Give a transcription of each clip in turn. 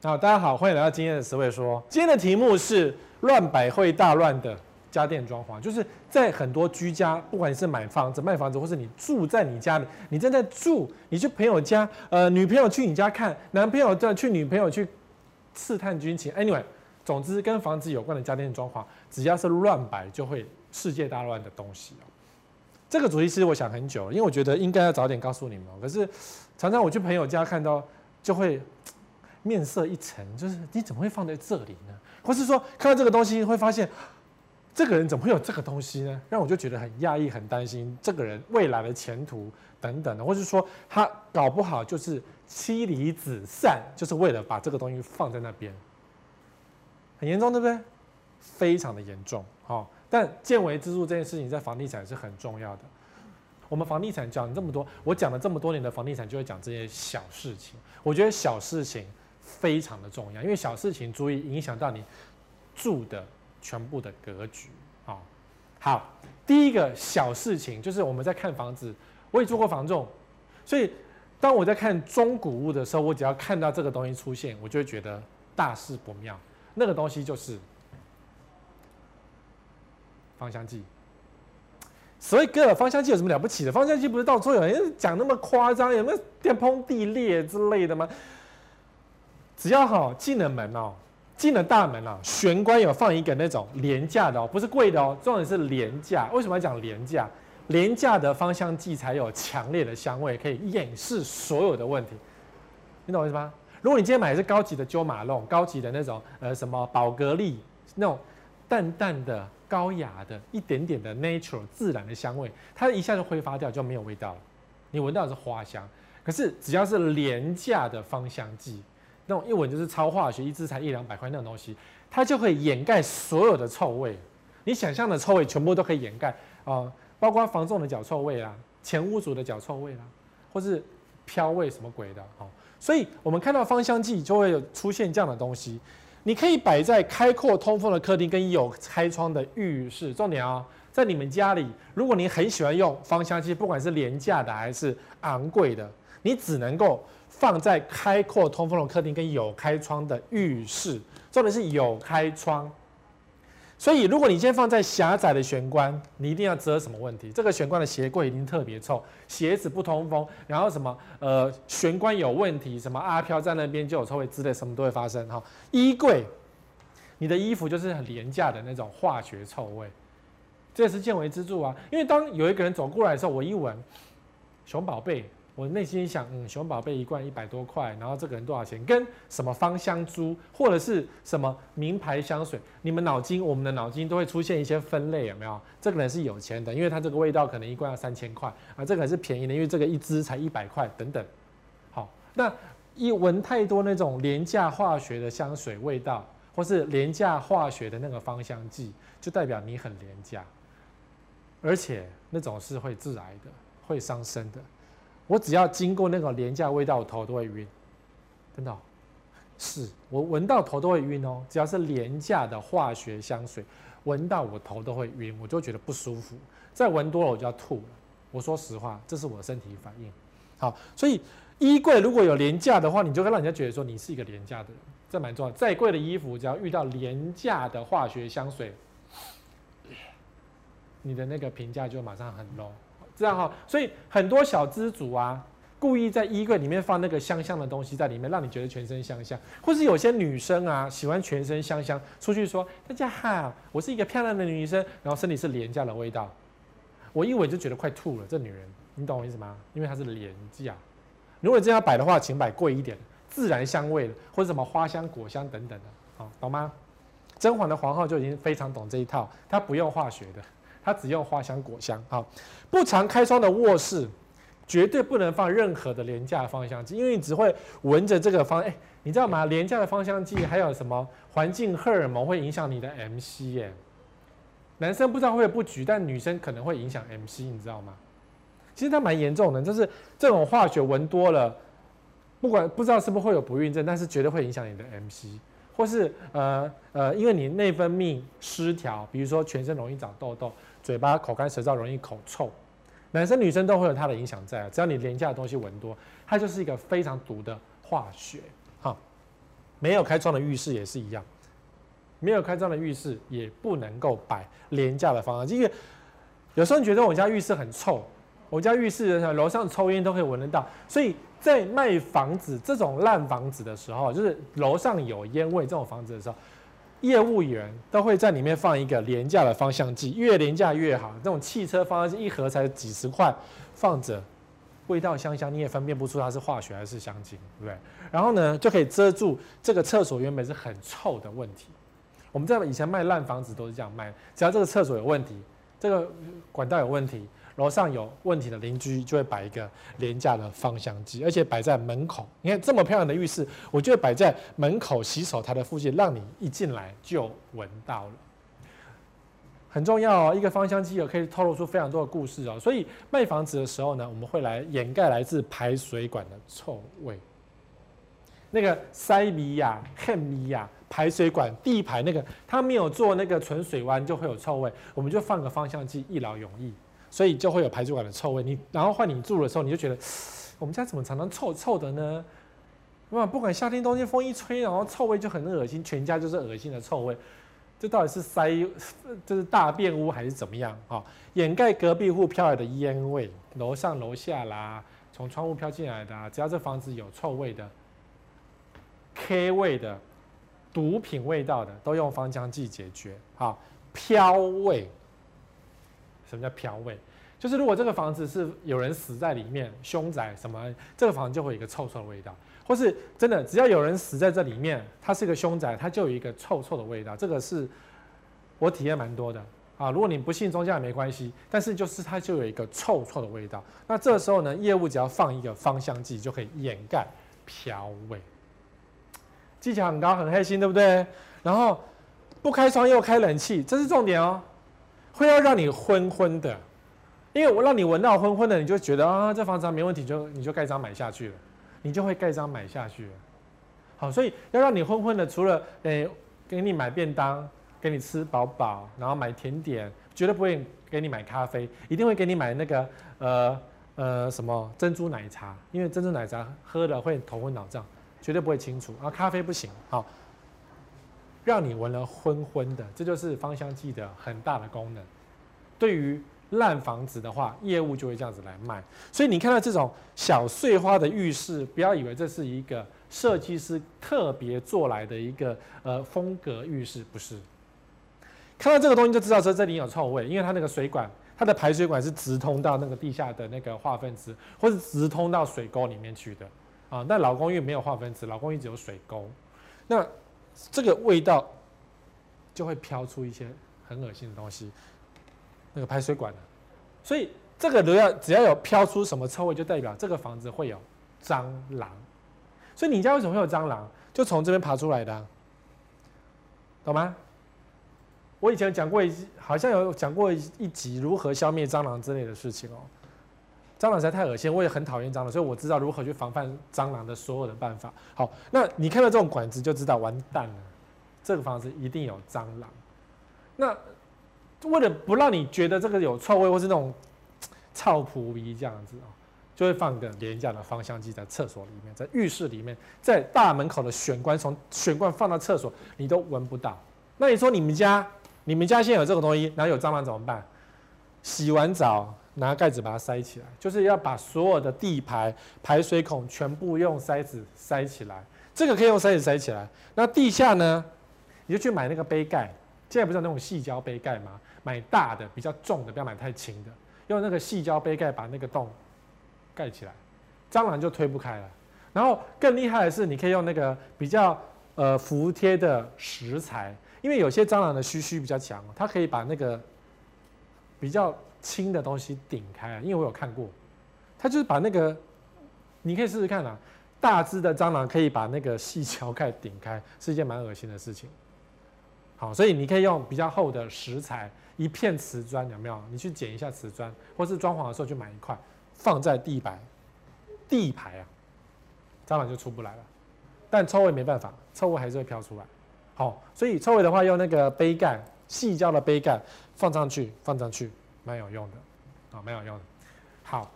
好，大家好，欢迎来到今天的十位说。今天的题目是乱摆会大乱的家电装潢，就是在很多居家，不管你是买房子、卖房子，或是你住在你家里，你正在住，你去朋友家，呃，女朋友去你家看，男朋友在去女朋友去刺探军情。Anyway，总之跟房子有关的家电装潢，只要是乱摆，就会世界大乱的东西哦。这个主题其实我想很久，因为我觉得应该要早点告诉你们。可是常常我去朋友家看到，就会面色一沉，就是你怎么会放在这里呢？或是说看到这个东西会发现，这个人怎么会有这个东西呢？让我就觉得很压抑、很担心这个人未来的前途等等的，或是说他搞不好就是妻离子散，就是为了把这个东西放在那边，很严重，对不对？非常的严重，好。但见微知著这件事情在房地产是很重要的。我们房地产讲这么多，我讲了这么多年的房地产，就会讲这些小事情。我觉得小事情非常的重要，因为小事情足以影响到你住的全部的格局。好，好，第一个小事情就是我们在看房子，我也做过房仲，所以当我在看中古屋的时候，我只要看到这个东西出现，我就会觉得大事不妙。那个东西就是。芳香剂，所以哥，芳香剂有什么了不起的？芳香剂不是到处有人讲那么夸张，有没有天崩地裂之类的吗？只要哈进了门哦，进了大门哦，玄关有放一个那种廉价的哦，不是贵的哦，重点是廉价。为什么要讲廉价？廉价的芳香剂才有强烈的香味，可以掩饰所有的问题。你懂我意思吗？如果你今天买的是高级的九马龙，高级的那种呃什么宝格丽那种淡淡的。高雅的一点点的 natural 自然的香味，它一下就挥发掉，就没有味道了。你闻到的是花香，可是只要是廉价的芳香剂，那种一闻就是超化学，一支才一两百块那种东西，它就可以掩盖所有的臭味。你想象的臭味全部都可以掩盖啊，包括房仲的脚臭味啦，前屋主的脚臭味啦，或是飘味什么鬼的哦。所以我们看到芳香剂就会有出现这样的东西。你可以摆在开阔通风的客厅跟有开窗的浴室。重点啊，在你们家里，如果你很喜欢用芳香剂，不管是廉价的还是昂贵的，你只能够放在开阔通风的客厅跟有开窗的浴室。重点是有开窗。所以，如果你先放在狭窄的玄关，你一定要遮什么问题？这个玄关的鞋柜一定特别臭，鞋子不通风，然后什么呃玄关有问题，什么阿飘在那边就有臭味之类，什么都会发生哈。衣柜，你的衣服就是很廉价的那种化学臭味，这也是见微知著啊。因为当有一个人走过来的时候，我一闻，熊宝贝。我内心想，嗯，熊宝贝一罐一百多块，然后这个人多少钱？跟什么芳香珠或者是什么名牌香水？你们脑筋，我们的脑筋都会出现一些分类，有没有？这个人是有钱的，因为他这个味道可能一罐要三千块啊，这个人是便宜的，因为这个一支才一百块等等。好，那一闻太多那种廉价化学的香水味道，或是廉价化学的那个芳香剂，就代表你很廉价，而且那种是会致癌的，会伤身的。我只要经过那种廉价味道，我头都会晕，真的，是我闻到头都会晕哦。只要是廉价的化学香水，闻到我头都会晕，我就觉得不舒服。再闻多了我就要吐了。我说实话，这是我的身体反应。好，所以衣柜如果有廉价的话，你就会让人家觉得说你是一个廉价的人，这蛮重要。再贵的衣服，只要遇到廉价的化学香水，你的那个评价就马上很 low。这样哈，所以很多小资主啊，故意在衣柜里面放那个香香的东西在里面，让你觉得全身香香。或是有些女生啊，喜欢全身香香，出去说大家好，我是一个漂亮的女生，然后身体是廉价的味道，我一闻就觉得快吐了。这女人，你懂我意思吗？因为她是廉价。如果真要摆的话，请摆贵一点，自然香味的，或者什么花香、果香等等的，好，懂吗？甄嬛的皇后就已经非常懂这一套，她不用化学的。它只用花香果香，啊，不常开窗的卧室绝对不能放任何的廉价芳香剂，因为你只会闻着这个芳，哎，你知道吗？廉价的芳香剂还有什么环境荷尔蒙会影响你的 MC 耶？男生不知道会不举，但女生可能会影响 MC，你知道吗？其实它蛮严重的，就是这种化学闻多了，不管不知道是不是会有不孕症，但是绝对会影响你的 MC。或是呃呃，因为你内分泌失调，比如说全身容易长痘痘，嘴巴口干舌燥，容易口臭，男生女生都会有它的影响在。只要你廉价的东西闻多，它就是一个非常毒的化学。好，没有开窗的浴室也是一样，没有开窗的浴室也不能够摆廉价的芳香剂，因为有时候你觉得我家浴室很臭，我家浴室楼上抽烟都可以闻得到，所以在卖房子这种烂房子的时候，就是楼上有烟味这种房子的时候，业务员都会在里面放一个廉价的方向剂，越廉价越好，那种汽车方向剂一盒才几十块，放着。味道香香，你也分辨不出它是化学还是香精，对不对？然后呢，就可以遮住这个厕所原本是很臭的问题。我们在以前卖烂房子都是这样卖，只要这个厕所有问题，这个管道有问题，楼上有问题的邻居就会摆一个廉价的芳香剂，而且摆在门口。你看这么漂亮的浴室，我就会摆在门口洗手台的附近，让你一进来就闻到了。很重要哦，一个芳香剂可以透露出非常多的故事哦。所以卖房子的时候呢，我们会来掩盖来自排水管的臭味。那个塞米亚、恨米亚排水管第一排那个，它没有做那个存水弯，就会有臭味。我们就放个芳香剂，一劳永逸，所以就会有排水管的臭味。你然后换你住的时候，你就觉得 我们家怎么常常臭臭的呢？哇，不管夏天冬天，风一吹，然后臭味就很恶心，全家就是恶心的臭味。这到底是塞，这是大便污还是怎么样啊？掩盖隔壁户飘来的烟味，楼上楼下啦，从窗户飘进来的，只要这房子有臭味的、K 味的、毒品味道的，都用芳香剂解决。好，飘味，什么叫飘味？就是如果这个房子是有人死在里面，凶宅什么，这个房子就会有一个臭臭的味道。或是真的，只要有人死在这里面，它是一个凶宅，它就有一个臭臭的味道。这个是我体验蛮多的啊。如果你不信宗教也没关系，但是就是它就有一个臭臭的味道。那这时候呢，业务只要放一个芳香剂就可以掩盖飘味，技巧很高，很黑心，对不对？然后不开窗又开冷气，这是重点哦，会要让你昏昏的，因为我让你闻到昏昏的，你就觉得啊，这房子没问题，就你就盖章买下去了。你就会盖章买下去了，好，所以要让你昏昏的，除了诶、给你买便当，给你吃饱饱，然后买甜点，绝对不会给你买咖啡，一定会给你买那个呃呃什么珍珠奶茶，因为珍珠奶茶喝了会头昏脑胀，绝对不会清楚，啊咖啡不行，好，让你闻了昏昏的，这就是芳香剂的很大的功能，对于。烂房子的话，业务就会这样子来卖。所以你看到这种小碎花的浴室，不要以为这是一个设计师特别做来的一个呃风格浴室，不是。看到这个东西就知道说这里有臭味，因为它那个水管，它的排水管是直通到那个地下的那个化粪池，或是直通到水沟里面去的啊。但老公寓没有化粪池，老公寓只有水沟，那这个味道就会飘出一些很恶心的东西。那个排水管的，所以这个都要只要有飘出什么臭味，就代表这个房子会有蟑螂。所以你家为什么会有蟑螂？就从这边爬出来的，懂吗？我以前讲过一，好像有讲过一集如何消灭蟑螂之类的事情哦。蟑螂实在太恶心，我也很讨厌蟑螂，所以我知道如何去防范蟑螂的所有的办法。好，那你看到这种管子就知道完蛋了，这个房子一定有蟑螂。那。为了不让你觉得这个有臭味或是那种臭扑鼻这样子啊，就会放个廉价的芳香剂在厕所里面，在浴室里面，在大门口的玄关，从玄关放到厕所，你都闻不到。那你说你们家，你们家现在有这个东西，然后有蟑螂怎么办？洗完澡拿盖子把它塞起来，就是要把所有的地排排水孔全部用塞子塞起来。这个可以用塞子塞起来。那地下呢，你就去买那个杯盖。现在不是有那种细胶杯盖吗？买大的，比较重的，不要买太轻的。用那个细胶杯盖把那个洞盖起来，蟑螂就推不开了。然后更厉害的是，你可以用那个比较呃服帖的石材，因为有些蟑螂的须须比较强，它可以把那个比较轻的东西顶开。因为我有看过，它就是把那个，你可以试试看啊，大只的蟑螂可以把那个细胶盖顶开，是一件蛮恶心的事情。好，所以你可以用比较厚的石材，一片瓷砖有没有？你去捡一下瓷砖，或是装潢的时候去买一块，放在地板、地排啊，蟑螂就出不来了。但臭味没办法，臭味还是会飘出来。好，所以臭味的话，用那个杯盖，细胶的杯盖放上去，放上去，蛮有用的，啊，蛮有用的。好，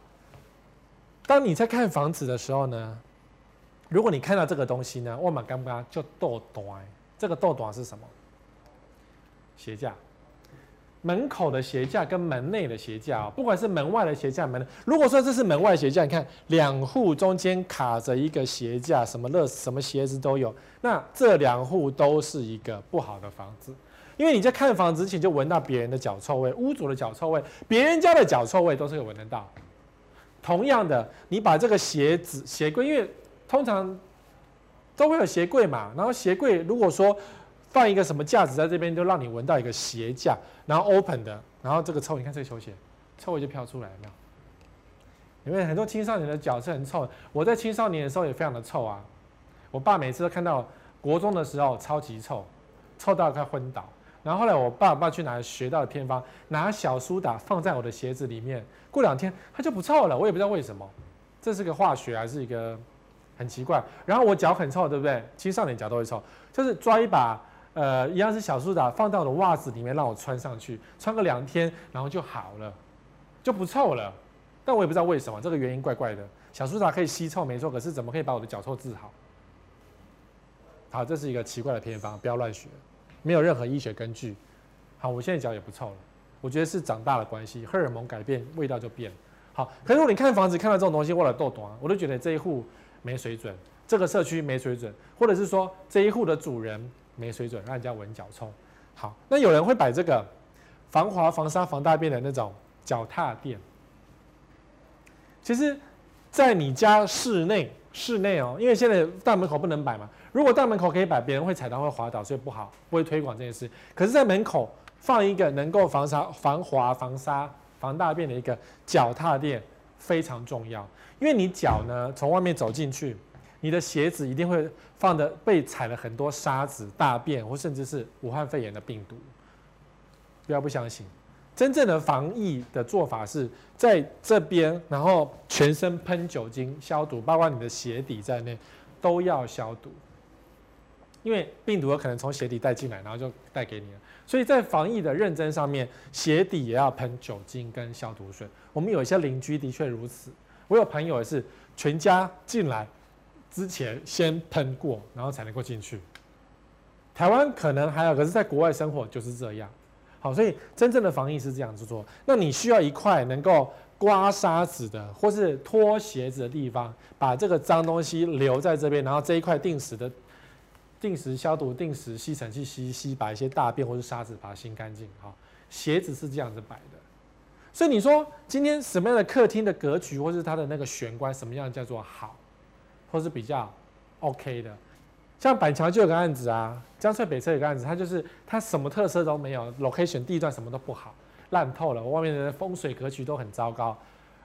当你在看房子的时候呢，如果你看到这个东西呢，我们刚刚就豆短，这个豆短是什么？鞋架，门口的鞋架跟门内的鞋架，不管是门外的鞋架，门如果说这是门外鞋架，你看两户中间卡着一个鞋架，什么乐什么鞋子都有，那这两户都是一个不好的房子，因为你在看房子之前就闻到别人的脚臭味，屋主的脚臭味，别人家的脚臭味都是有闻得到。同样的，你把这个鞋子鞋柜，因为通常都会有鞋柜嘛，然后鞋柜如果说放一个什么架子在这边，就让你闻到一个鞋架，然后 open 的，然后这个臭，你看这个球鞋，臭味就飘出来了？因为很多青少年的脚是很臭，我在青少年的时候也非常的臭啊。我爸每次都看到国中的时候超级臭，臭到快昏倒。然后后来我爸爸去哪学到的偏方，拿小苏打放在我的鞋子里面，过两天它就不臭了，我也不知道为什么，这是个化学还是一个？很奇怪，然后我脚很臭，对不对？其实少年脚都会臭，就是抓一把，呃，一样是小苏打，放到我的袜子里面，让我穿上去，穿个两天，然后就好了，就不臭了。但我也不知道为什么，这个原因怪怪的。小苏打可以吸臭，没错，可是怎么可以把我的脚臭治好？好，这是一个奇怪的偏方，不要乱学，没有任何医学根据。好，我现在脚也不臭了，我觉得是长大的关系，荷尔蒙改变，味道就变。好，可是如果你看房子看到这种东西，或者豆短，我都觉得这一户。没水准，这个社区没水准，或者是说这一户的主人没水准，让人家闻脚臭。好，那有人会摆这个防滑、防沙、防大便的那种脚踏垫。其实，在你家室内，室内哦，因为现在大门口不能摆嘛。如果大门口可以摆，别人会踩到会滑倒，所以不好，不会推广这件事。可是，在门口放一个能够防沙、防滑、防沙、防大便的一个脚踏垫。非常重要，因为你脚呢从外面走进去，你的鞋子一定会放的被踩了很多沙子、大便或甚至是武汉肺炎的病毒。不要不相信，真正的防疫的做法是在这边，然后全身喷酒精消毒，包括你的鞋底在内都要消毒，因为病毒有可能从鞋底带进来，然后就带给你了。所以在防疫的认真上面，鞋底也要喷酒精跟消毒水。我们有一些邻居的确如此，我有朋友也是全家进来之前先喷过，然后才能够进去。台湾可能还有，可是在国外生活就是这样。好，所以真正的防疫是这样子做。那你需要一块能够刮沙子的，或是脱鞋子的地方，把这个脏东西留在这边，然后这一块定时的。定时消毒，定时吸尘器吸吸，把一些大便或是沙子把它清干净。好，鞋子是这样子摆的。所以你说今天什么样的客厅的格局，或是它的那个玄关，什么样叫做好，或是比较 OK 的？像板桥就有个案子啊，江翠北侧有个案子，它就是它什么特色都没有，location 地段什么都不好，烂透了，外面的风水格局都很糟糕，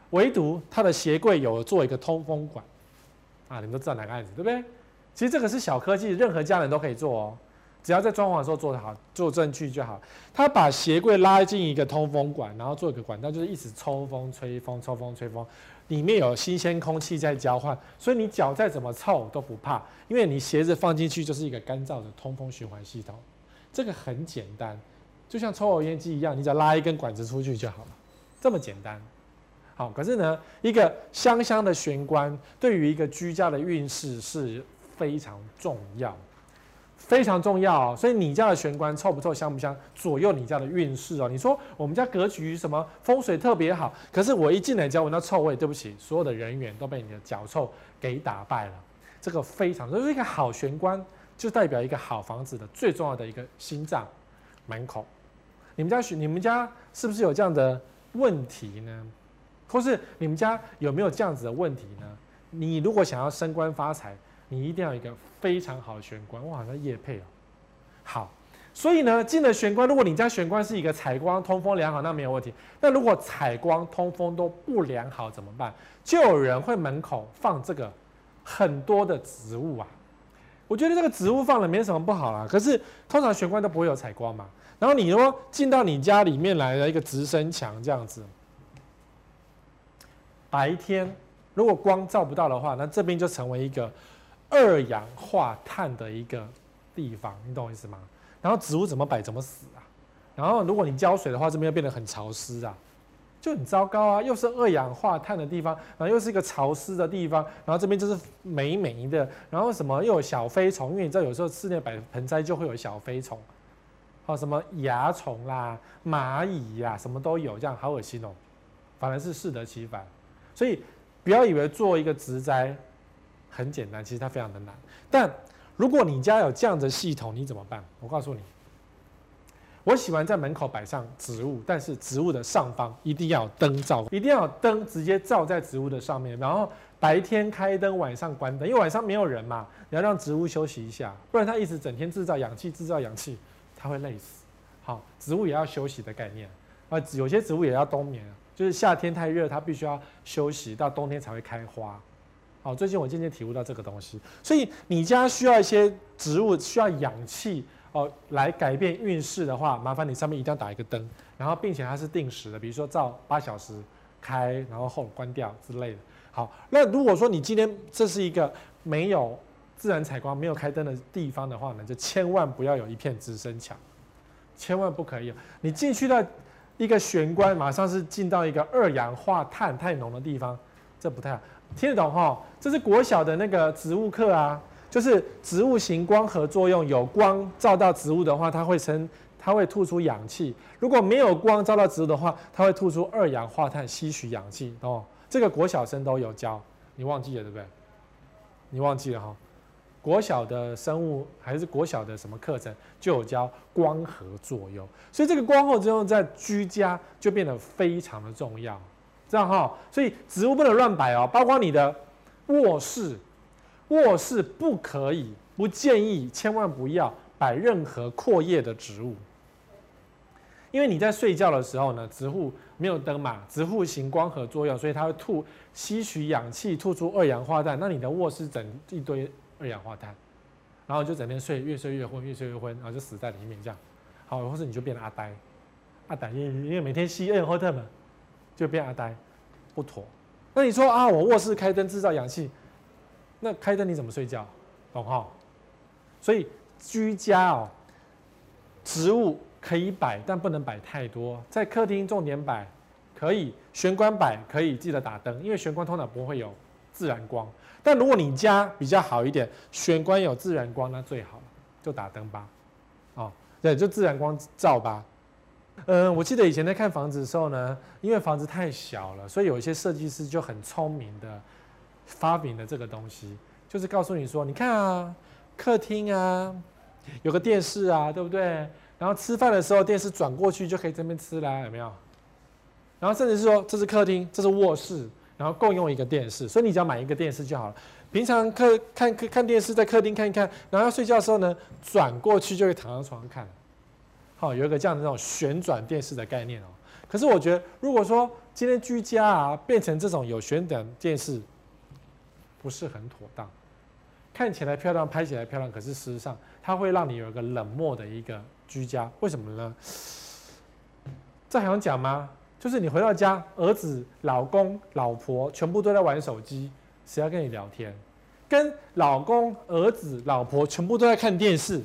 唯独它的鞋柜有做一个通风管啊，你们都知道哪个案子对不对？其实这个是小科技，任何家人都可以做哦，只要在装潢的时候做得好，做正确就好。他把鞋柜拉进一个通风管，然后做一个管道，就是一直抽风、吹风、抽风、吹风，里面有新鲜空气在交换，所以你脚再怎么臭都不怕，因为你鞋子放进去就是一个干燥的通风循环系统。这个很简单，就像抽油烟机一样，你只要拉一根管子出去就好了，这么简单。好，可是呢，一个香香的玄关对于一个居家的运势是。非常重要，非常重要哦。所以你家的玄关臭不臭、香不香，左右你家的运势哦。你说我们家格局什么风水特别好，可是我一进来家闻到臭味，对不起，所有的人员都被你的脚臭给打败了。这个非常，就是一个好玄关，就代表一个好房子的最重要的一个心脏门口。你们家你们家是不是有这样的问题呢？或是你们家有没有这样子的问题呢？你如果想要升官发财，你一定要有一个非常好的玄关，哇，那夜配哦，好，所以呢，进了玄关，如果你家玄关是一个采光通风良好，那没有问题。那如果采光通风都不良好怎么办？就有人会门口放这个很多的植物啊。我觉得这个植物放了没什么不好啦，可是通常玄关都不会有采光嘛。然后你如果进到你家里面来的一个直升墙这样子，白天如果光照不到的话，那这边就成为一个。二氧化碳的一个地方，你懂我意思吗？然后植物怎么摆怎么死啊？然后如果你浇水的话，这边又变得很潮湿啊。就很糟糕啊！又是二氧化碳的地方，然后又是一个潮湿的地方，然后这边就是霉霉的，然后什么又有小飞虫，因为你知道有时候室内摆盆栽就会有小飞虫，好什么蚜虫啦、蚂蚁呀，什么都有，这样好恶心哦。反而是适得其反，所以不要以为做一个植栽很简单，其实它非常的难。但如果你家有这样的系统，你怎么办？我告诉你。我喜欢在门口摆上植物，但是植物的上方一定要有灯照，一定要有灯直接照在植物的上面，然后白天开灯，晚上关灯，因为晚上没有人嘛，你要让植物休息一下，不然它一直整天制造氧气，制造氧气，它会累死。好，植物也要休息的概念啊，有些植物也要冬眠，就是夏天太热，它必须要休息，到冬天才会开花。好，最近我渐渐体悟到这个东西，所以你家需要一些植物需要氧气。哦，来改变运势的话，麻烦你上面一定要打一个灯，然后并且它是定时的，比如说照八小时开，然后后关掉之类的。好，那如果说你今天这是一个没有自然采光、没有开灯的地方的话呢，就千万不要有一片直升墙，千万不可以。你进去到一个玄关，马上是进到一个二氧化碳太浓的地方，这不太好。听得懂哈？这是国小的那个植物课啊。就是植物型光合作用，有光照到植物的话，它会生，它会吐出氧气；如果没有光照到植物的话，它会吐出二氧化碳，吸取氧气。哦，这个国小生都有教，你忘记了对不对？你忘记了哈？国小的生物还是国小的什么课程就有教光合作用，所以这个光合作用在居家就变得非常的重要，这样哈。所以植物不能乱摆哦，包括你的卧室。卧室不可以，不建议，千万不要摆任何阔叶的植物，因为你在睡觉的时候呢，植物没有灯嘛，植物行光合作用，所以它会吐吸取氧气，吐出二氧化碳，那你的卧室整一堆二氧化碳，然后就整天睡，越睡越昏，越睡越昏，然后就死在里面这样，好，或是你就变成阿呆，阿呆，因为因为每天吸二氧化碳嘛，就变阿呆，不妥。那你说啊，我卧室开灯制造氧气。那开灯你怎么睡觉？懂哈？所以居家哦，植物可以摆，但不能摆太多。在客厅重点摆，可以玄关摆，可以记得打灯，因为玄关通常不会有自然光。但如果你家比较好一点，玄关有自然光，那最好就打灯吧。哦，对，就自然光照吧。嗯，我记得以前在看房子的时候呢，因为房子太小了，所以有一些设计师就很聪明的。发明了这个东西，就是告诉你说，你看啊，客厅啊，有个电视啊，对不对？然后吃饭的时候，电视转过去就可以这边吃啦，有没有？然后甚至是说，这是客厅，这是卧室，然后共用一个电视，所以你只要买一个电视就好了。平常客看看看电视，在客厅看一看，然后睡觉的时候呢，转过去就可以躺在床上看。好，有一个这样的这种旋转电视的概念哦。可是我觉得，如果说今天居家啊，变成这种有旋转电视。不是很妥当，看起来漂亮，拍起来漂亮，可是事实上它会让你有一个冷漠的一个居家。为什么呢？这还用讲吗？就是你回到家，儿子、老公、老婆全部都在玩手机，谁要跟你聊天？跟老公、儿子、老婆全部都在看电视，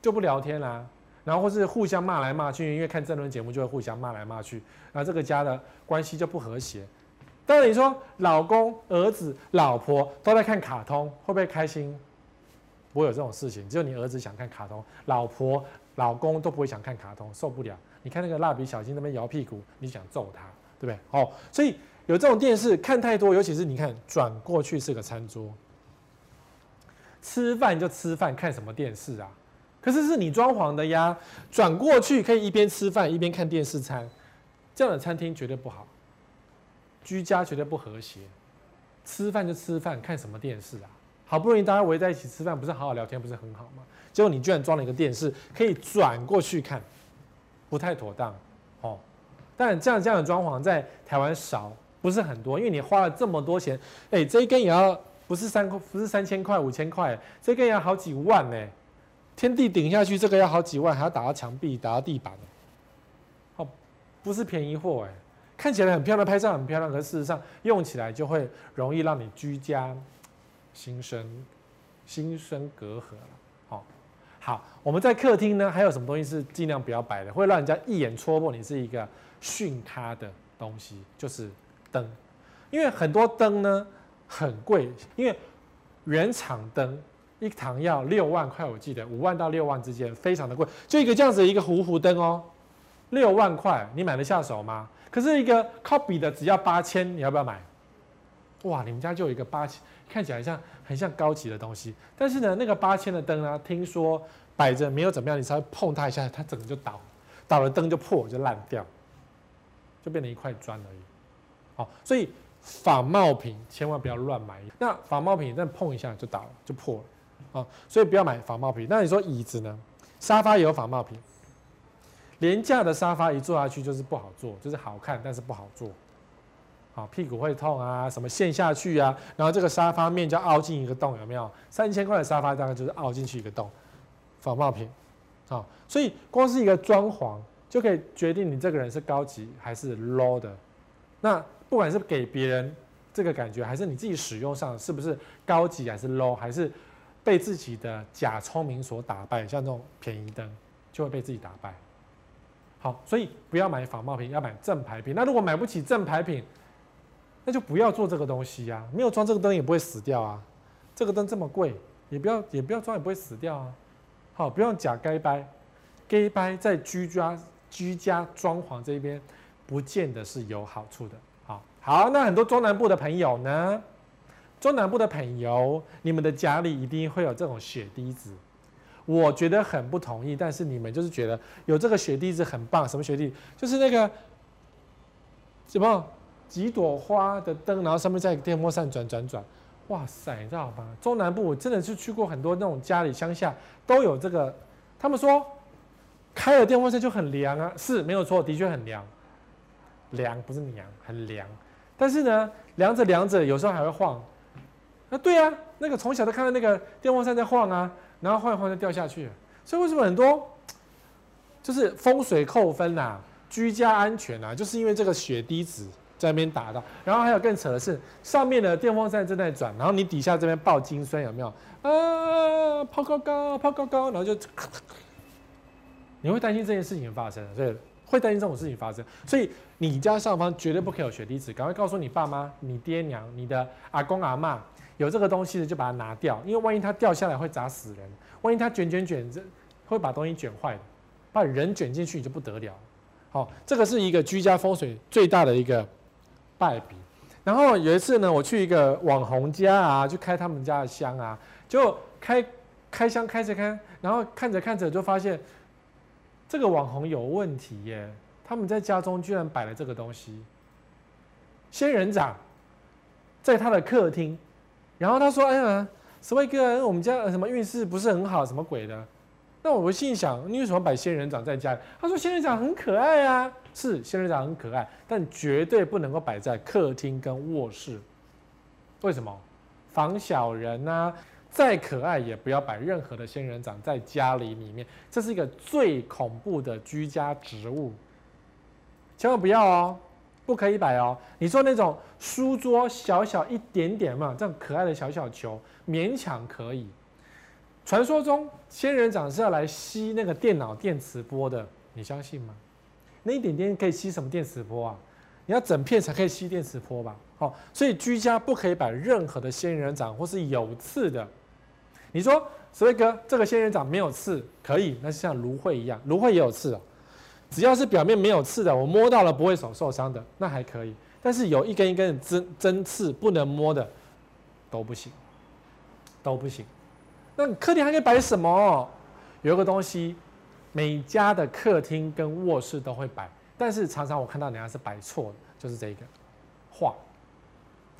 就不聊天啦、然后或是互相骂来骂去，因为看政论节目就会互相骂来骂去，那这个家的关系就不和谐。当然，你说老公、儿子、老婆都在看卡通，会不会开心？不会有这种事情，只有你儿子想看卡通，老婆、老公都不会想看卡通，受不了。你看那个蜡笔小新那边摇屁股，你想揍他，对不对？哦，所以有这种电视看太多，尤其是你看转过去是个餐桌，吃饭就吃饭，看什么电视啊？可是是你装潢的呀，转过去可以一边吃饭一边看电视餐，这样的餐厅绝对不好。居家绝对不和谐，吃饭就吃饭，看什么电视啊？好不容易大家围在一起吃饭，不是好好聊天，不是很好吗？结果你居然装了一个电视，可以转过去看，不太妥当哦。但这样这样的装潢在台湾少，不是很多，因为你花了这么多钱，哎，这一根也要不是三块，不是三千块、五千块，这根也要好几万呢。天地顶下去，这个要好几万，还要打到墙壁、打到地板，哦，不是便宜货哎。看起来很漂亮，拍照很漂亮，可是事实上用起来就会容易让你居家心生心生隔阂了。好，好，我们在客厅呢，还有什么东西是尽量不要摆的，会让人家一眼戳破你是一个逊咖的东西，就是灯。因为很多灯呢很贵，因为原厂灯一堂要六万块，我记得五万到六万之间，非常的贵。就一个这样子一个弧弧灯哦，六万块，你买得下手吗？可是一个靠比的只要八千，你要不要买？哇，你们家就有一个八千，看起来像很像高级的东西。但是呢，那个八千的灯呢，听说摆着没有怎么样，你稍微碰它一下，它整个就倒，倒了灯就破就烂掉，就变成一块砖而已。好，所以仿冒品千万不要乱买。那仿冒品再碰一下就倒了，就破了。啊，所以不要买仿冒品。那你说椅子呢？沙发也有仿冒品。廉价的沙发一坐下去就是不好坐，就是好看但是不好坐。好，屁股会痛啊，什么陷下去啊，然后这个沙发面就凹进一个洞，有没有？三千块的沙发大概就是凹进去一个洞，仿冒品。好，所以光是一个装潢就可以决定你这个人是高级还是 low 的。那不管是给别人这个感觉，还是你自己使用上是不是高级还是 low，还是被自己的假聪明所打败，像这种便宜灯就会被自己打败。好，所以不要买仿冒品，要买正牌品。那如果买不起正牌品，那就不要做这个东西呀、啊，没有装这个灯也不会死掉啊。这个灯这么贵，也不要也不要装，也不会死掉啊。好，不用假该掰，该掰在居家居家装潢这边，不见得是有好处的。好，好，那很多中南部的朋友呢，中南部的朋友，你们的家里一定会有这种血滴子，我觉得很不同意，但是你们就是觉得有这个血滴子很棒，什么血滴？就是那个什么？几朵花的灯，然后上面再电风扇转转转，哇塞，你知道吗？中南部我真的是去过很多那种家里乡下都有这个，他们说开了电风扇就很凉啊，是没有错，的确很凉，凉不是凉，很凉。但是呢，凉着凉着，有时候还会晃。那，对啊，那个从小都看到那个电风扇在晃啊，然后晃一晃就掉下去。所以为什么很多就是风水扣分啊，居家安全啊，就是因为这个血滴子。在那边打到，然后还有更扯的是，上面的电风扇正在转，然后你底下这边爆金孙有没有？啊，抛高高，抛高高，然后就，你会担心这件事情发生，所以会担心这种事情发生，所以你家上方绝对不可以有血滴子，赶快告诉你爸妈、你爹娘、你的阿公阿嬷，有这个东西的就把它拿掉，因为万一它掉下来会砸死人，万一它卷卷卷这会把东西卷坏，把人卷进去你就不得了。好，这个是一个居家风水最大的一个。败笔，然后有一次呢，我去一个网红家啊，去开他们家的箱啊，就开开箱开着开，然后看着看着就发现这个网红有问题耶，他们在家中居然摆了这个东西，仙人掌在他的客厅，然后他说：“哎呀，什么一个我们家什么运势不是很好，什么鬼的？”那我心想，你为什么摆仙人掌在家里？他说：“仙人掌很可爱啊。”是仙人掌很可爱，但绝对不能够摆在客厅跟卧室。为什么？防小人啊！再可爱也不要摆任何的仙人掌在家里里面，这是一个最恐怖的居家植物，千万不要哦，不可以摆哦。你说那种书桌小小一点点嘛，这种可爱的小小球勉强可以。传说中仙人掌是要来吸那个电脑电磁波的，你相信吗？那一点点可以吸什么电磁波啊？你要整片才可以吸电磁波吧？好，所以居家不可以摆任何的仙人掌或是有刺的。你说，所以哥，这个仙人掌没有刺，可以，那是像芦荟一样，芦荟也有刺哦。只要是表面没有刺的，我摸到了不会手受伤的，那还可以。但是有一根一根的针针刺不能摸的，都不行，都不行。那客厅还可以摆什么？有一个东西。每家的客厅跟卧室都会摆，但是常常我看到人家是摆错的，就是这一个画，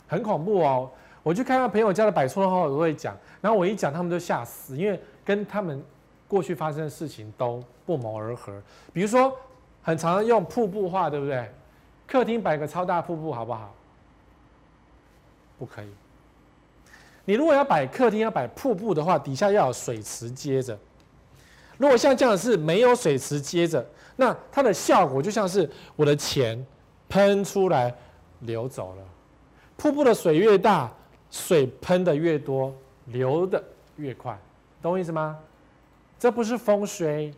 很恐怖哦。我去看到朋友家的摆错的话，我都会讲，然后我一讲，他们就吓死，因为跟他们过去发生的事情都不谋而合。比如说，很常用瀑布画，对不对？客厅摆个超大瀑布，好不好？不可以。你如果要摆客厅要摆瀑布的话，底下要有水池接着。如果像这样是没有水池接着，那它的效果就像是我的钱喷出来流走了。瀑布的水越大，水喷的越多，流的越快，懂我意思吗？这不是风水，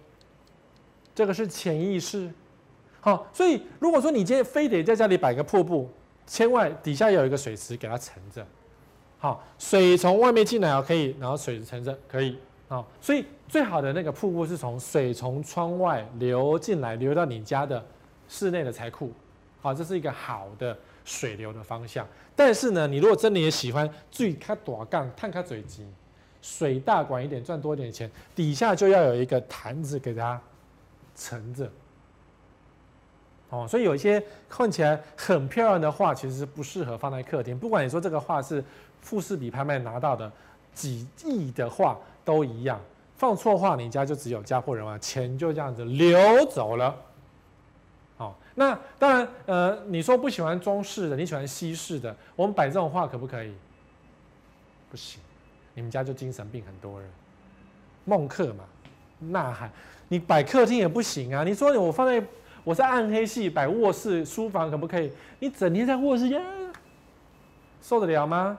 这个是潜意识。好，所以如果说你今天非得在家里摆个瀑布，千万底下有一个水池给它盛着。好，水从外面进来可以，然后水盛着可以。好，所以最好的那个瀑布是从水从窗外流进来，流到你家的室内的财库。好，这是一个好的水流的方向。但是呢，你如果真的也喜欢注意开短杠、探开嘴急，水大管一点，赚多点钱，底下就要有一个坛子给它盛着。哦，所以有一些看起来很漂亮的画，其实不适合放在客厅。不管你说这个画是富士比拍卖拿到的几亿的画，都一样。放错画，你家就只有家破人亡，钱就这样子流走了。好，那当然，呃，你说不喜欢中式的，你喜欢西式的，我们摆这种画可不可以？不行，你们家就精神病很多人。梦客嘛，呐喊，你摆客厅也不行啊。你说我放在。我在暗黑系摆卧室、书房可不可以？你整天在卧室呀，受得了吗？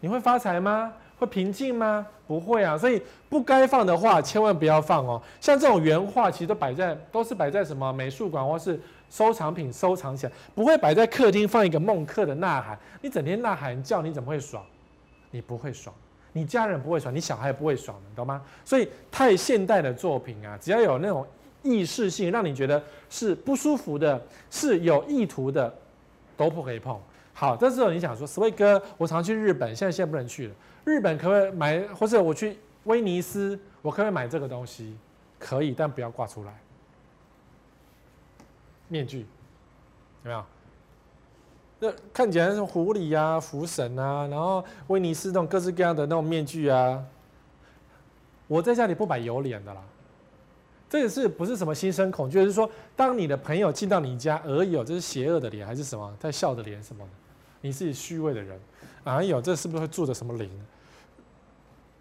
你会发财吗？会平静吗？不会啊。所以不该放的话千万不要放哦。像这种原画，其实都摆在都是摆在什么美术馆或是收藏品收藏起来，不会摆在客厅放一个梦客的呐喊。你整天呐喊叫，你怎么会爽？你不会爽，你家人不会爽，你小孩不会爽，懂吗？所以太现代的作品啊，只要有那种。意识性让你觉得是不舒服的，是有意图的，都不可以碰。好，这时候你想说，Sway 哥，我常去日本，现在现在不能去了。日本可不可以买？或者我去威尼斯，我可不可以买这个东西？可以，但不要挂出来。面具有没有？那看起来是狐狸啊、福神啊，然后威尼斯那种各式各样的那种面具啊。我在家里不摆有脸的啦。这个是不是什么心生恐惧？就是说，当你的朋友进到你家，而有这是邪恶的脸，还是什么在笑的脸什么的？你是虚伪的人，哎呦，这是不是会住着什么灵？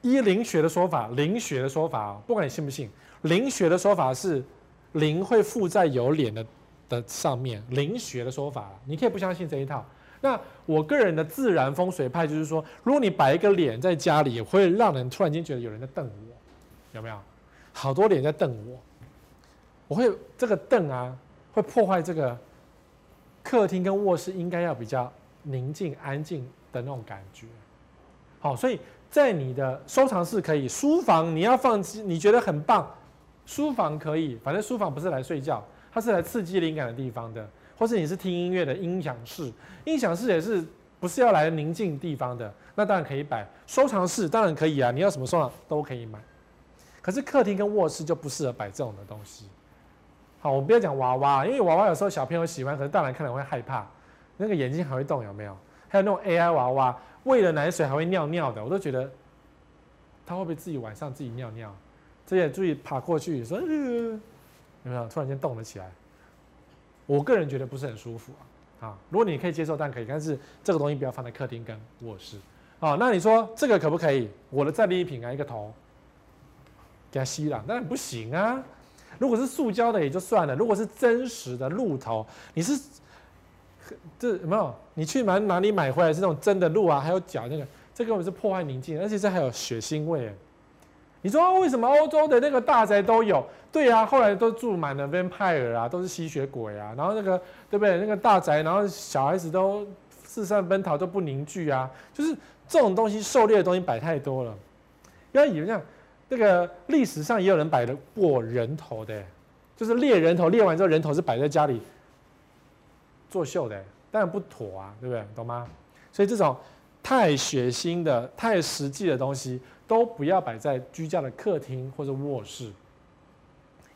依灵学的说法，灵学的说法，不管你信不信，灵学的说法是灵会附在有脸的的上面。灵学的说法，你可以不相信这一套。那我个人的自然风水派就是说，如果你摆一个脸在家里，会让人突然间觉得有人在瞪我，有没有？好多脸在瞪我，我会这个瞪啊，会破坏这个客厅跟卧室应该要比较宁静安静的那种感觉。好，所以在你的收藏室可以，书房你要放，你觉得很棒，书房可以，反正书房不是来睡觉，它是来刺激灵感的地方的，或是你是听音乐的音响室，音响室也是不是要来宁静地方的，那当然可以摆。收藏室当然可以啊，你要什么收藏都可以买。可是客厅跟卧室就不适合摆这种的东西。好，我们不要讲娃娃，因为娃娃有时候小朋友喜欢，可是大人看了会害怕。那个眼睛还会动，有没有？还有那种 AI 娃娃，喂了奶水还会尿尿的，我都觉得他会不会自己晚上自己尿尿？这也注意爬过去说，有没有？突然间动了起来。我个人觉得不是很舒服啊。啊，如果你可以接受，但可以，但是这个东西不要放在客厅跟卧室。啊，那你说这个可不可以？我的战利品啊，一个头。给它吸了，那不行啊！如果是塑胶的也就算了，如果是真实的鹿头，你是这有没有？你去买哪里买回来是那种真的鹿啊？还有脚那个，这根本是破坏宁静，而且这还有血腥味。你说为什么欧洲的那个大宅都有？对啊，后来都住满了 vampire 啊，都是吸血鬼啊。然后那个对不对？那个大宅，然后小孩子都四散奔逃都不凝聚啊。就是这种东西狩猎的东西摆太多了，不要以为这样。这个历史上也有人摆的过人头的，就是猎人头，猎完之后人头是摆在家里作秀的，当然不妥啊，对不对？懂吗？所以这种太血腥的、太实际的东西都不要摆在居家的客厅或者卧室，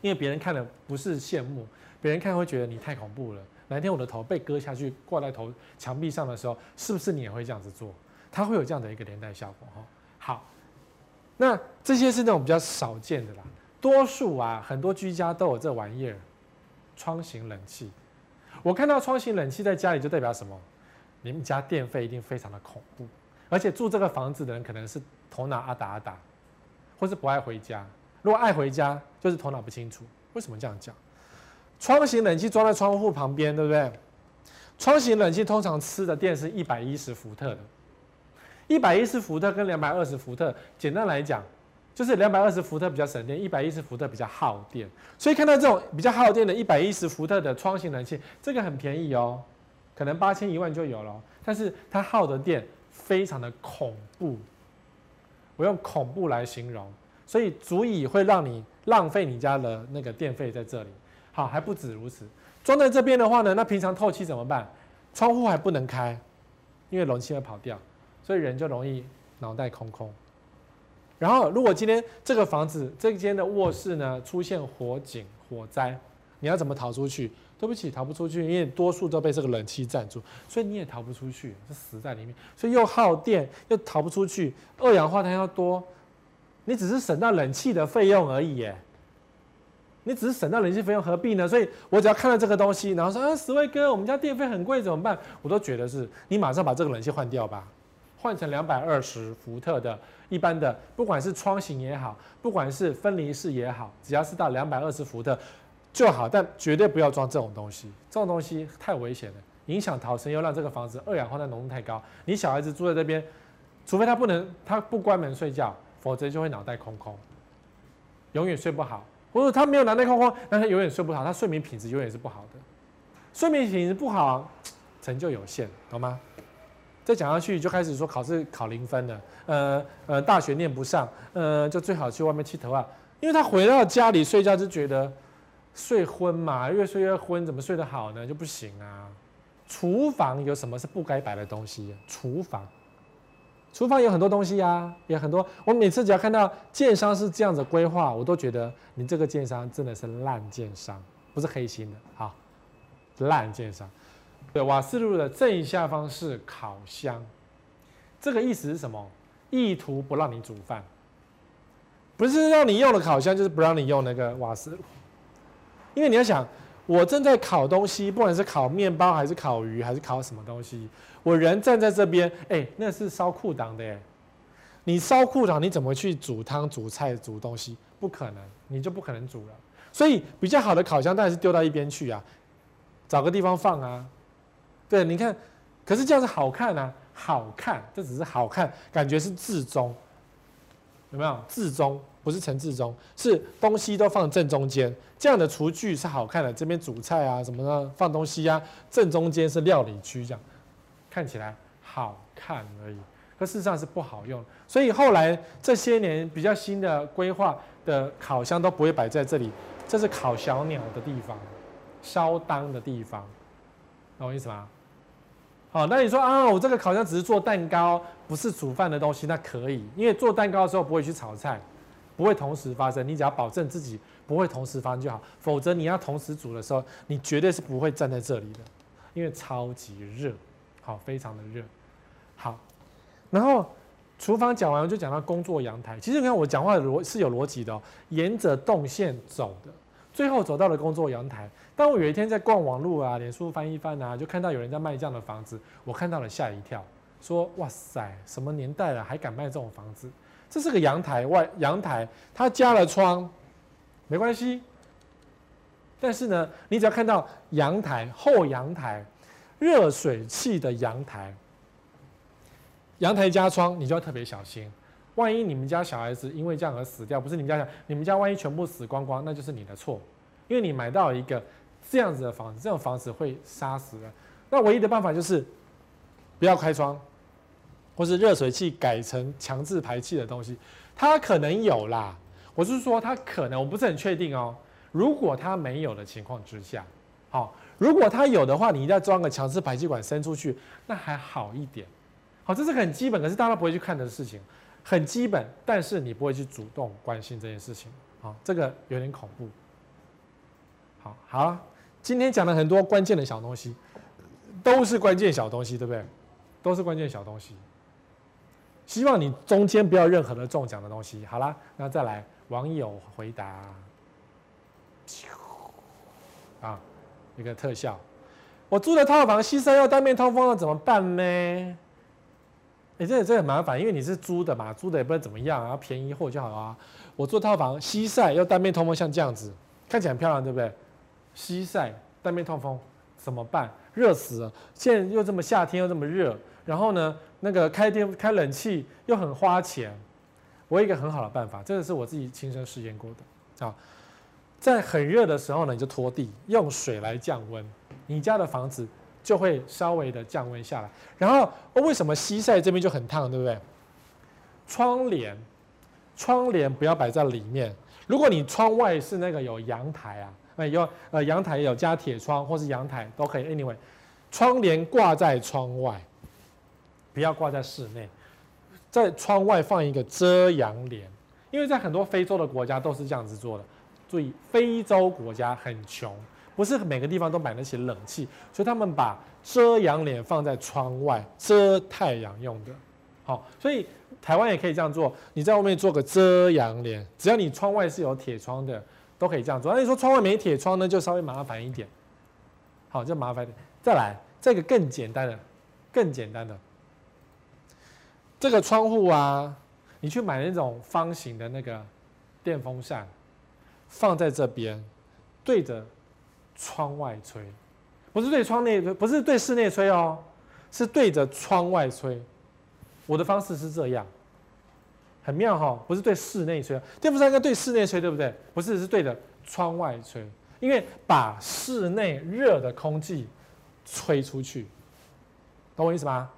因为别人看了不是羡慕，别人看会觉得你太恐怖了。哪天我的头被割下去挂在头墙壁上的时候，是不是你也会这样子做？它会有这样的一个连带效果哈。好。那这些是那种比较少见的啦，多数啊，很多居家都有这玩意儿，窗型冷气。我看到窗型冷气在家里，就代表什么？你们家电费一定非常的恐怖，而且住这个房子的人可能是头脑阿达阿达，或是不爱回家。如果爱回家，就是头脑不清楚。为什么这样讲？窗型冷气装在窗户旁边，对不对？窗型冷气通常吃的电是一百一十伏特的。一百一十伏特跟两百二十伏特，简单来讲，就是两百二十伏特比较省电，一百一十伏特比较耗电。所以看到这种比较耗电的一百一十伏特的窗型冷气，这个很便宜哦，可能八千一万就有了，但是它耗的电非常的恐怖，我用恐怖来形容，所以足以会让你浪费你家的那个电费在这里。好，还不止如此，装在这边的话呢，那平常透气怎么办？窗户还不能开，因为容器会跑掉，所以人就容易脑袋空空。然后，如果今天这个房子这间的卧室呢出现火警、火灾，你要怎么逃出去？对不起，逃不出去，因为多数都被这个冷气占住，所以你也逃不出去，是死在里面。所以又耗电，又逃不出去，二氧化碳要多，你只是省到冷气的费用而已，耶。你只是省到冷气费用，何必呢？所以我只要看到这个东西，然后说啊，十位哥，我们家电费很贵，怎么办？我都觉得是你马上把这个冷气换掉吧。换成两百二十伏特的一般的，不管是窗型也好，不管是分离式也好，只要是到两百二十伏特就好，但绝对不要装这种东西，这种东西太危险了，影响逃生，又让这个房子二氧化碳浓度太高。你小孩子住在这边，除非他不能，他不关门睡觉，否则就会脑袋空空，永远睡不好。或者他没有脑袋空空，但他永远睡不好，他睡眠品质永远是不好的，睡眠品质不好，成就有限，懂吗？再讲下去就开始说考试考零分了，呃呃，大学念不上，呃，就最好去外面剃头啊，因为他回到家里睡觉就觉得睡昏嘛，越睡越昏，怎么睡得好呢？就不行啊。厨房有什么是不该摆的东西？厨房，厨房有很多东西啊，也很多。我每次只要看到建商是这样子规划，我都觉得你这个建商真的是烂建商，不是黑心的，好，烂建商。对，瓦斯炉的正下方是烤箱，这个意思是什么？意图不让你煮饭，不是让你用的烤箱，就是不让你用那个瓦斯炉。因为你要想，我正在烤东西，不管是烤面包还是烤鱼还是烤什么东西，我人站在这边，哎，那是烧裤裆的耶。你烧裤裆，你怎么去煮汤、煮菜、煮东西？不可能，你就不可能煮了。所以比较好的烤箱当然是丢到一边去啊，找个地方放啊。对，你看，可是这样子好看啊，好看，这只是好看，感觉是置中，有没有？置中不是陈志忠，是东西都放正中间，这样的厨具是好看的。这边煮菜啊什么的，放东西啊，正中间是料理区，这样看起来好看而已，可事实上是不好用。所以后来这些年比较新的规划的烤箱都不会摆在这里，这是烤小鸟的地方，烧当的地方，懂我意思吗？好，那你说啊，我这个烤箱只是做蛋糕，不是煮饭的东西，那可以，因为做蛋糕的时候不会去炒菜，不会同时发生，你只要保证自己不会同时发生就好，否则你要同时煮的时候，你绝对是不会站在这里的，因为超级热，好，非常的热。好，然后厨房讲完，就讲到工作阳台。其实你看我讲话的逻是有逻辑的哦，沿着动线走的，最后走到了工作阳台。当我有一天在逛网路啊，脸书翻一翻啊，就看到有人在卖这样的房子，我看到了吓一跳，说哇塞，什么年代了还敢卖这种房子？这是个阳台外阳台，它加了窗，没关系。但是呢，你只要看到阳台后阳台热水器的阳台，阳台加窗，你就要特别小心，万一你们家小孩子因为这样而死掉，不是你们家小，你们家万一全部死光光，那就是你的错，因为你买到一个。这样子的房子，这种房子会杀死人。那唯一的办法就是不要开窗，或是热水器改成强制排气的东西。它可能有啦，我是说它可能，我不是很确定哦。如果它没有的情况之下，好，如果它有的话，你一定要装个强制排气管伸出去，那还好一点。好，这是很基本，可是大家不会去看的事情，很基本，但是你不会去主动关心这件事情。好，这个有点恐怖。好，好。今天讲了很多关键的小东西，都是关键小东西，对不对？都是关键小东西。希望你中间不要任何的中奖的东西。好啦，那再来网友回答。啊，一个特效。我住的套房西晒要单面通风了，怎么办呢？哎，这这很麻烦，因为你是租的嘛，租的也不知道怎么样，啊便宜货就好啊。我住套房西晒要单面通风，像这样子，看起来很漂亮，对不对？西晒单面通风怎么办？热死了！现在又这么夏天又这么热，然后呢，那个开电开冷气又很花钱。我有一个很好的办法，这个是我自己亲身试验过的啊，在很热的时候呢，你就拖地，用水来降温，你家的房子就会稍微的降温下来。然后为什么西晒这边就很烫，对不对？窗帘，窗帘不要摆在里面。如果你窗外是那个有阳台啊，哎有呃阳台有加铁窗或是阳台都可以。Anyway，窗帘挂在窗外，不要挂在室内。在窗外放一个遮阳帘，因为在很多非洲的国家都是这样子做的。注意，非洲国家很穷，不是每个地方都买得起冷气，所以他们把遮阳帘放在窗外遮太阳用的。好，所以台湾也可以这样做。你在外面做个遮阳帘，只要你窗外是有铁窗的，都可以这样做。那你说窗外没铁窗呢，就稍微麻烦一点。好，就麻烦点。再来，这个更简单的，更简单的。这个窗户啊，你去买那种方形的那个电风扇，放在这边，对着窗外吹，不是对窗内，不是对室内吹哦，是对着窗外吹。我的方式是这样，很妙哈，不是对室内吹，电风扇应该对室内吹，对不对？不是，是对着窗外吹，因为把室内热的空气吹出去，懂我意思吗？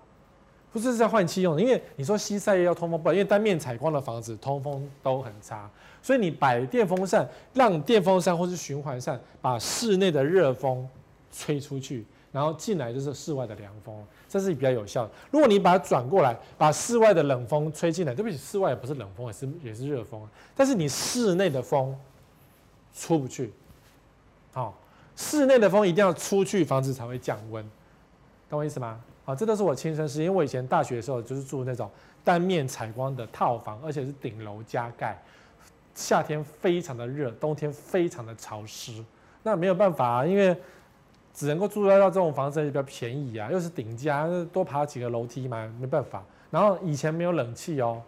不是在换气用的，因为你说西晒要通风，不好，因为单面采光的房子通风都很差，所以你摆电风扇，让电风扇或是循环扇把室内的热风吹出去，然后进来就是室外的凉风，这是比较有效的。如果你把它转过来，把室外的冷风吹进来，对不起，室外也不是冷风，也是也是热风，但是你室内的风出不去，好，室内的风一定要出去，房子才会降温，懂我意思吗？啊，这都是我亲身试验，因为我以前大学的时候就是住那种单面采光的套房，而且是顶楼加盖，夏天非常的热，冬天非常的潮湿。那没有办法啊，因为只能够住到这种房子也比较便宜啊，又是顶加，多爬几个楼梯嘛，没办法。然后以前没有冷气哦，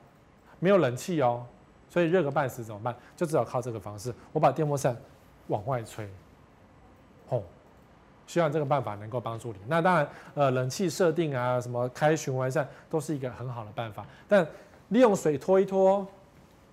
没有冷气哦，所以热个半死怎么办？就只好靠这个方式，我把电风扇往外吹，希望这个办法能够帮助你。那当然，呃，冷气设定啊，什么开循环扇都是一个很好的办法。但利用水拖一拖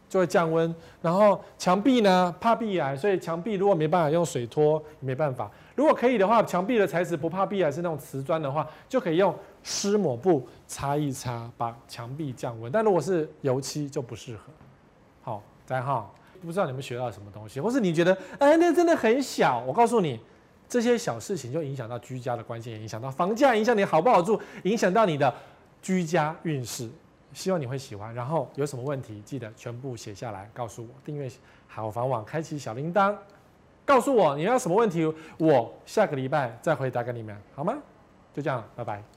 就会降温。然后墙壁呢，怕壁癌，所以墙壁如果没办法用水拖，没办法。如果可以的话，墙壁的材质不怕壁癌，是那种瓷砖的话，就可以用湿抹布擦一擦，把墙壁降温。但如果是油漆就不适合。好，再哈，不知道你们学到什么东西，或是你觉得，哎，那真的很小。我告诉你。这些小事情就影响到居家的关系，也影响到房价，影响你好不好住，影响到你的居家运势。希望你会喜欢。然后有什么问题，记得全部写下来告诉我。订阅好房网，开启小铃铛，告诉我你要什么问题，我下个礼拜再回答给你们，好吗？就这样，拜拜。